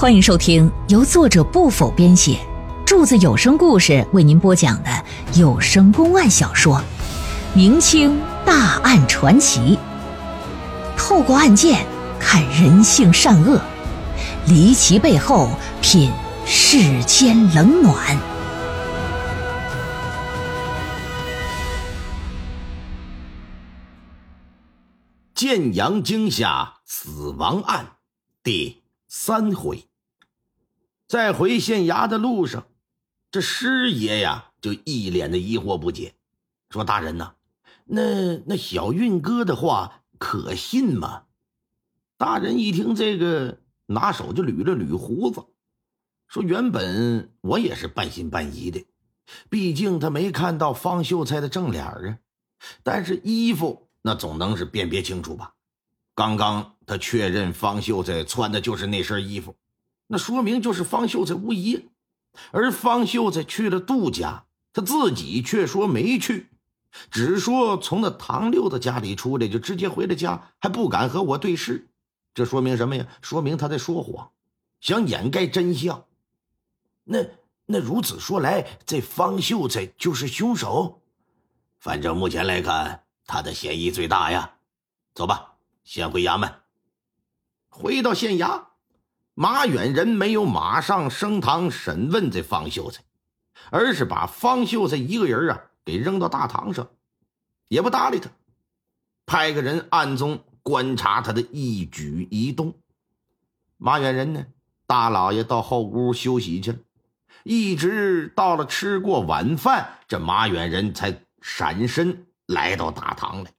欢迎收听由作者不否编写，柱子有声故事为您播讲的有声公案小说《明清大案传奇》，透过案件看人性善恶，离奇背后品世间冷暖。建阳惊吓死亡案第三回。在回县衙的路上，这师爷呀就一脸的疑惑不解，说：“大人呐，那那小运哥的话可信吗？”大人一听这个，拿手就捋了捋胡子，说：“原本我也是半信半疑的，毕竟他没看到方秀才的正脸啊。但是衣服那总能是辨别清楚吧？刚刚他确认方秀才穿的就是那身衣服。”那说明就是方秀才无疑，而方秀才去了杜家，他自己却说没去，只说从那唐六的家里出来就直接回了家，还不敢和我对视。这说明什么呀？说明他在说谎，想掩盖真相。那那如此说来，这方秀才就是凶手。反正目前来看，他的嫌疑最大呀。走吧，先回衙门。回到县衙。马远仁没有马上升堂审问这方秀才，而是把方秀才一个人啊给扔到大堂上，也不搭理他，派个人暗中观察他的一举一动。马远仁呢，大老爷到后屋休息去了，一直到了吃过晚饭，这马远仁才闪身来到大堂来。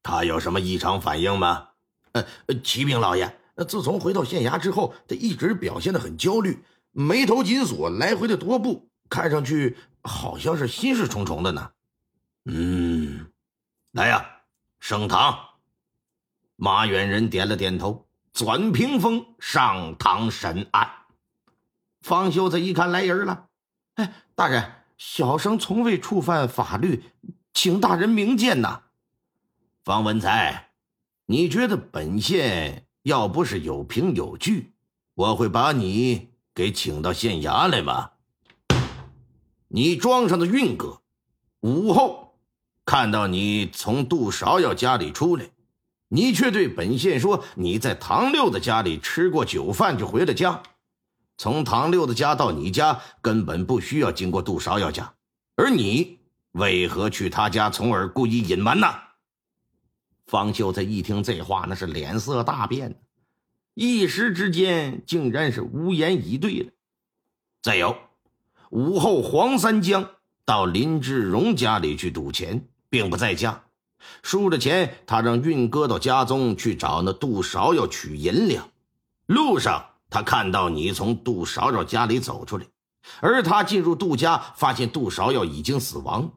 他有什么异常反应吗？呃，启禀老爷。那自从回到县衙之后，他一直表现的很焦虑，眉头紧锁，来回的踱步，看上去好像是心事重重的呢。嗯，来呀，升堂。马远仁点了点头，转屏风上堂审案。方秀才一看来人了，哎，大人，小生从未触犯法律，请大人明鉴呐。方文才，你觉得本县？要不是有凭有据，我会把你给请到县衙来吗？你庄上的运哥，午后看到你从杜芍药家里出来，你却对本县说你在唐六的家里吃过酒饭就回了家。从唐六的家到你家根本不需要经过杜芍药家，而你为何去他家，从而故意隐瞒呢？方秀才一听这话，那是脸色大变，一时之间竟然是无言以对了。再有，午后黄三江到林志荣家里去赌钱，并不在家。输了钱，他让运哥到家中去找那杜芍药取银两。路上，他看到你从杜芍药家里走出来，而他进入杜家，发现杜芍药已经死亡。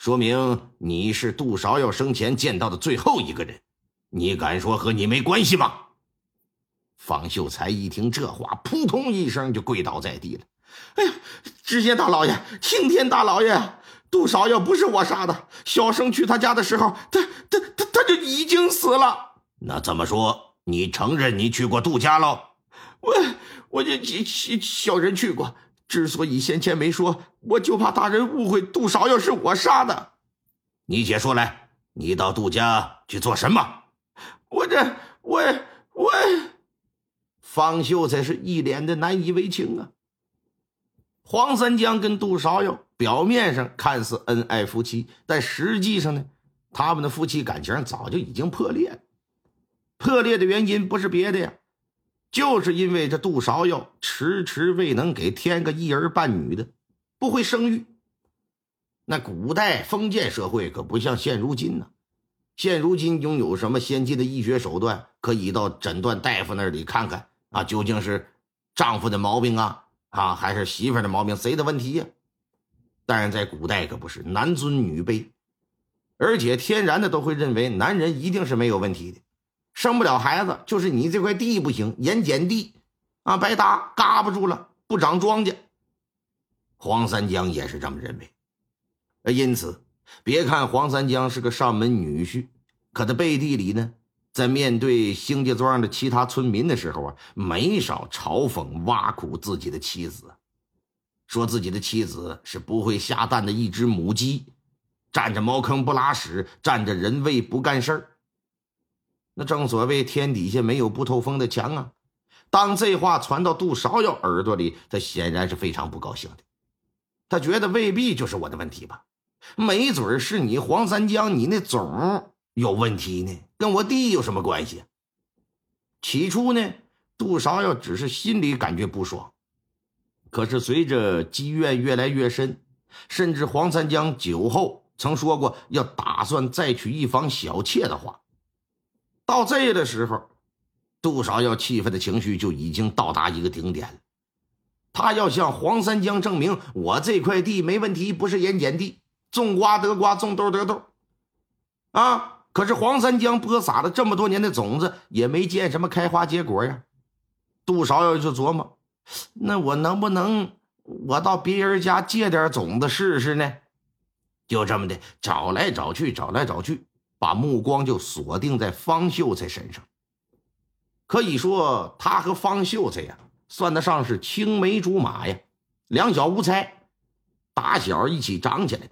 说明你是杜芍药生前见到的最后一个人，你敢说和你没关系吗？方秀才一听这话，扑通一声就跪倒在地了。哎呀，知县大老爷，青天大老爷，杜芍药不是我杀的，小生去他家的时候，他他他他就已经死了。那这么说，你承认你去过杜家喽？我我就小小人去过。之所以先前没说，我就怕大人误会杜芍药是我杀的。你且说来，你到杜家去做什么？我这我我，方秀才是一脸的难以为情啊。黄三江跟杜芍药表面上看似恩爱夫妻，但实际上呢，他们的夫妻感情早就已经破裂了。破裂的原因不是别的呀。就是因为这杜芍药迟迟未能给添个一儿半女的，不会生育。那古代封建社会可不像现如今呢，现如今拥有什么先进的医学手段，可以到诊断大夫那里看看啊，究竟是丈夫的毛病啊，啊还是媳妇的毛病，谁的问题呀？但是在古代可不是男尊女卑，而且天然的都会认为男人一定是没有问题的。生不了孩子，就是你这块地不行，盐碱地，啊，白搭，嘎巴住了，不长庄稼。黄三江也是这么认为，因此，别看黄三江是个上门女婿，可他背地里呢，在面对兴家庄的其他村民的时候啊，没少嘲讽挖苦自己的妻子，说自己的妻子是不会下蛋的一只母鸡，占着茅坑不拉屎，占着人位不干事儿。那正所谓天底下没有不透风的墙啊！当这话传到杜芍药耳朵里，他显然是非常不高兴的。他觉得未必就是我的问题吧，没准是你黄三江，你那种有问题呢，跟我弟有什么关系？起初呢，杜芍药只是心里感觉不爽，可是随着积怨越来越深，甚至黄三江酒后曾说过要打算再娶一房小妾的话。到这的时候，杜少要气愤的情绪就已经到达一个顶点了。他要向黄三江证明，我这块地没问题，不是盐碱地，种瓜得瓜，种豆得豆。啊！可是黄三江播撒了这么多年的种子，也没见什么开花结果呀。杜少要就琢磨，那我能不能我到别人家借点种子试试呢？就这么的找来找去，找来找去。把目光就锁定在方秀才身上。可以说，他和方秀才呀，算得上是青梅竹马呀，两小无猜，打小一起长起来。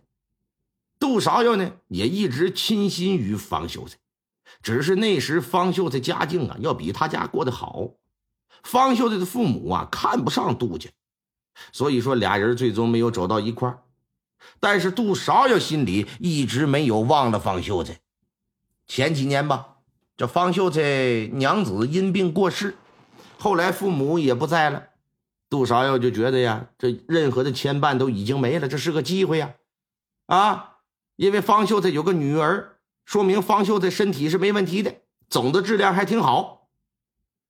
杜芍药呢，也一直倾心于方秀才，只是那时方秀才家境啊，要比他家过得好。方秀才的父母啊，看不上杜家，所以说俩人最终没有走到一块儿。但是杜芍药心里一直没有忘了方秀才。前几年吧，这方秀才娘子因病过世，后来父母也不在了，杜少耀就觉得呀，这任何的牵绊都已经没了，这是个机会呀，啊，因为方秀才有个女儿，说明方秀才身体是没问题的，总的质量还挺好。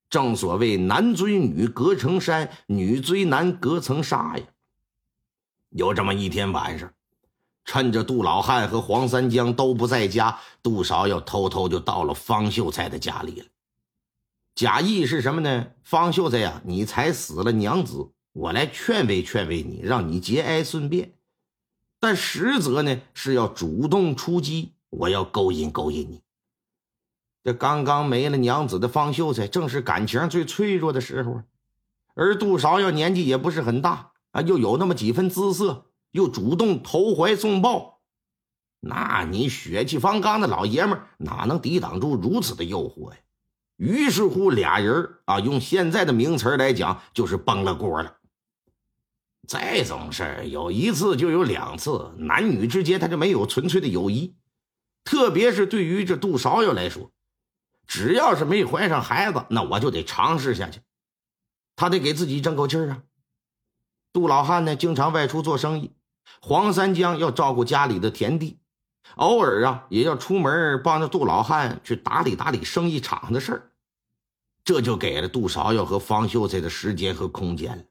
正所谓男追女隔层山，女追男隔层纱呀。有这么一天晚上。趁着杜老汉和黄三江都不在家，杜少要偷偷就到了方秀才的家里了。假意是什么呢？方秀才呀，你才死了娘子，我来劝慰劝慰你，让你节哀顺变。但实则呢，是要主动出击，我要勾引勾引你。这刚刚没了娘子的方秀才，正是感情最脆弱的时候，而杜少要年纪也不是很大啊，又有那么几分姿色。又主动投怀送抱，那你血气方刚的老爷们哪能抵挡住如此的诱惑呀？于是乎，俩人啊，用现在的名词来讲，就是崩了锅了。这种事儿有一次就有两次，男女之间他就没有纯粹的友谊，特别是对于这杜少爷来说，只要是没怀上孩子，那我就得尝试下去，他得给自己争口气儿啊。杜老汉呢，经常外出做生意。黄三江要照顾家里的田地，偶尔啊也要出门帮着杜老汉去打理打理生意场的事儿，这就给了杜芍药和方秀才的时间和空间了。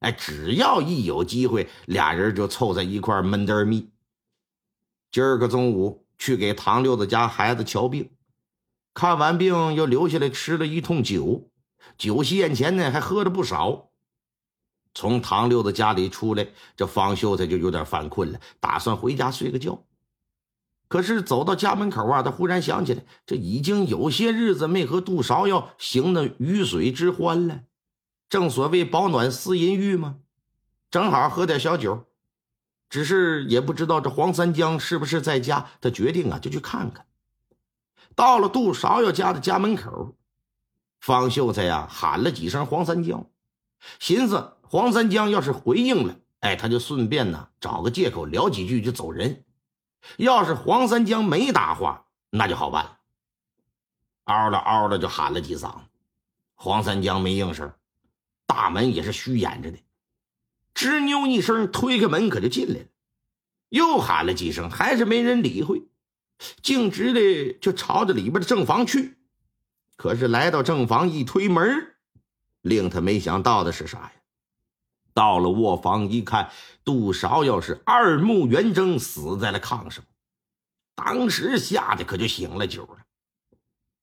哎，只要一有机会，俩人就凑在一块闷得密。今儿个中午去给唐六子家孩子瞧病，看完病又留下来吃了一通酒，酒席宴前呢还喝了不少。从唐六子家里出来，这方秀才就有点犯困了，打算回家睡个觉。可是走到家门口啊，他忽然想起来，这已经有些日子没和杜芍药行那鱼水之欢了。正所谓饱暖思淫欲嘛，正好喝点小酒。只是也不知道这黄三江是不是在家，他决定啊，就去看看。到了杜芍药家的家门口，方秀才呀喊了几声黄三江，寻思。黄三江要是回应了，哎，他就顺便呢找个借口聊几句就走人。要是黄三江没答话，那就好办了。嗷了嗷了就喊了几嗓，黄三江没应声，大门也是虚掩着的，吱扭一声推开门可就进来了。又喊了几声，还是没人理会，径直的就朝着里边的正房去。可是来到正房一推门，令他没想到的是啥呀？到了卧房一看，杜少要是二目圆睁，死在了炕上。当时吓得可就醒了酒了。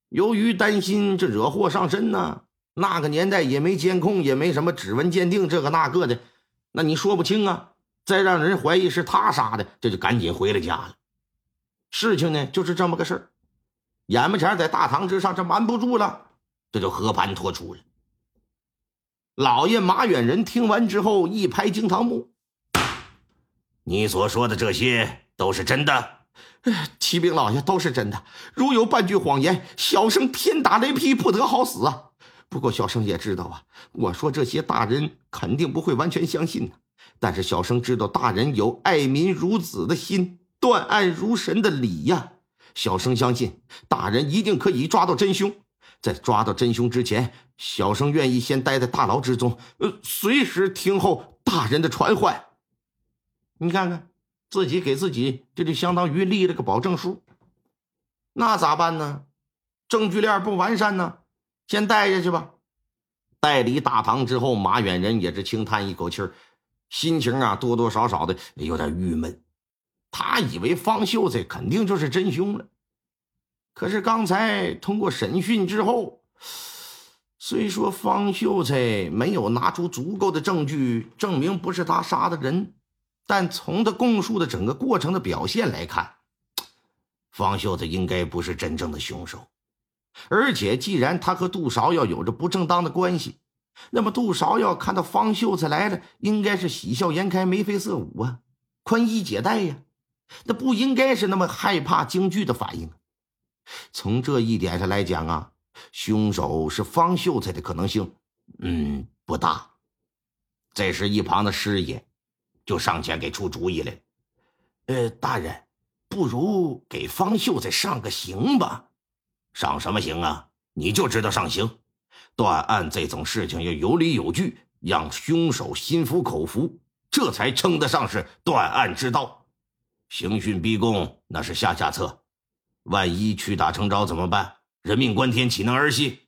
由于担心这惹祸上身呢，那个年代也没监控，也没什么指纹鉴定，这个那个的，那你说不清啊。再让人怀疑是他杀的，这就赶紧回了家了。事情呢就是这么个事儿。眼巴前在大堂之上，这瞒不住了，这就和盘托出了。老爷马远仁听完之后，一拍惊堂木：“你所说的这些都是真的？”“启禀老爷，都是真的。如有半句谎言，小生天打雷劈，不得好死啊！不过小生也知道啊，我说这些大人肯定不会完全相信的。但是小生知道大人有爱民如子的心，断案如神的理呀。小生相信大人一定可以抓到真凶。在抓到真凶之前，小生愿意先待在大牢之中，呃，随时听候大人的传唤。你看看，自己给自己这就相当于立了个保证书。那咋办呢？证据链不完善呢？先带下去吧。带离大堂之后，马远人也是轻叹一口气儿，心情啊多多少少的有点郁闷。他以为方秀才肯定就是真凶了。可是刚才通过审讯之后，虽说方秀才没有拿出足够的证据证明不是他杀的人，但从他供述的整个过程的表现来看，方秀才应该不是真正的凶手。而且，既然他和杜芍药有着不正当的关系，那么杜芍药看到方秀才来了，应该是喜笑颜开、眉飞色舞啊，宽衣解带呀，那不应该是那么害怕惊惧的反应。从这一点上来讲啊，凶手是方秀才的可能性，嗯，不大。这时，一旁的师爷就上前给出主意来呃，大人，不如给方秀才上个刑吧？上什么刑啊？你就知道上刑。断案这种事情要有理有据，让凶手心服口服，这才称得上是断案之道。刑讯逼供那是下下策。万一屈打成招怎么办？人命关天，岂能儿戏？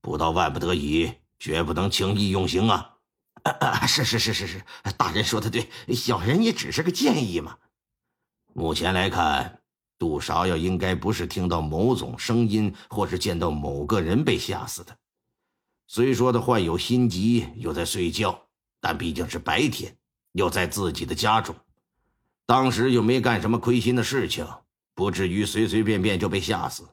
不到万不得已，绝不能轻易用刑啊！是是是是是，大人说的对，小人也只是个建议嘛。目前来看，杜芍药应该不是听到某种声音，或是见到某个人被吓死的。虽说他患有心疾，又在睡觉，但毕竟是白天，又在自己的家中，当时又没干什么亏心的事情。不至于随随便便就被吓死，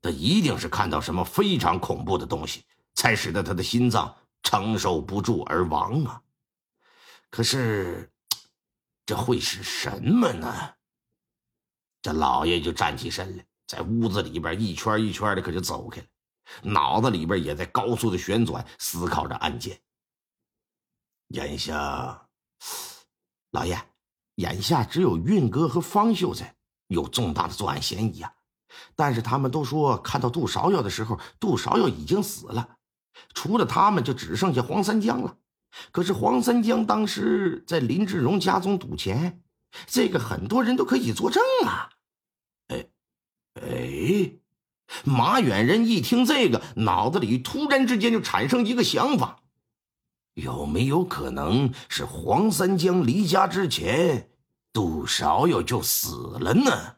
他一定是看到什么非常恐怖的东西，才使得他的心脏承受不住而亡啊！可是，这会是什么呢？这老爷就站起身来，在屋子里边一圈一圈的可就走开了，脑子里边也在高速的旋转，思考着案件。眼下，老爷，眼下只有运哥和方秀才。有重大的作案嫌疑啊！但是他们都说看到杜芍药的时候，杜芍药已经死了，除了他们就只剩下黄三江了。可是黄三江当时在林志荣家中赌钱，这个很多人都可以作证啊！哎，哎，马远人一听这个，脑子里突然之间就产生一个想法：有没有可能是黄三江离家之前？杜芍药就死了呢。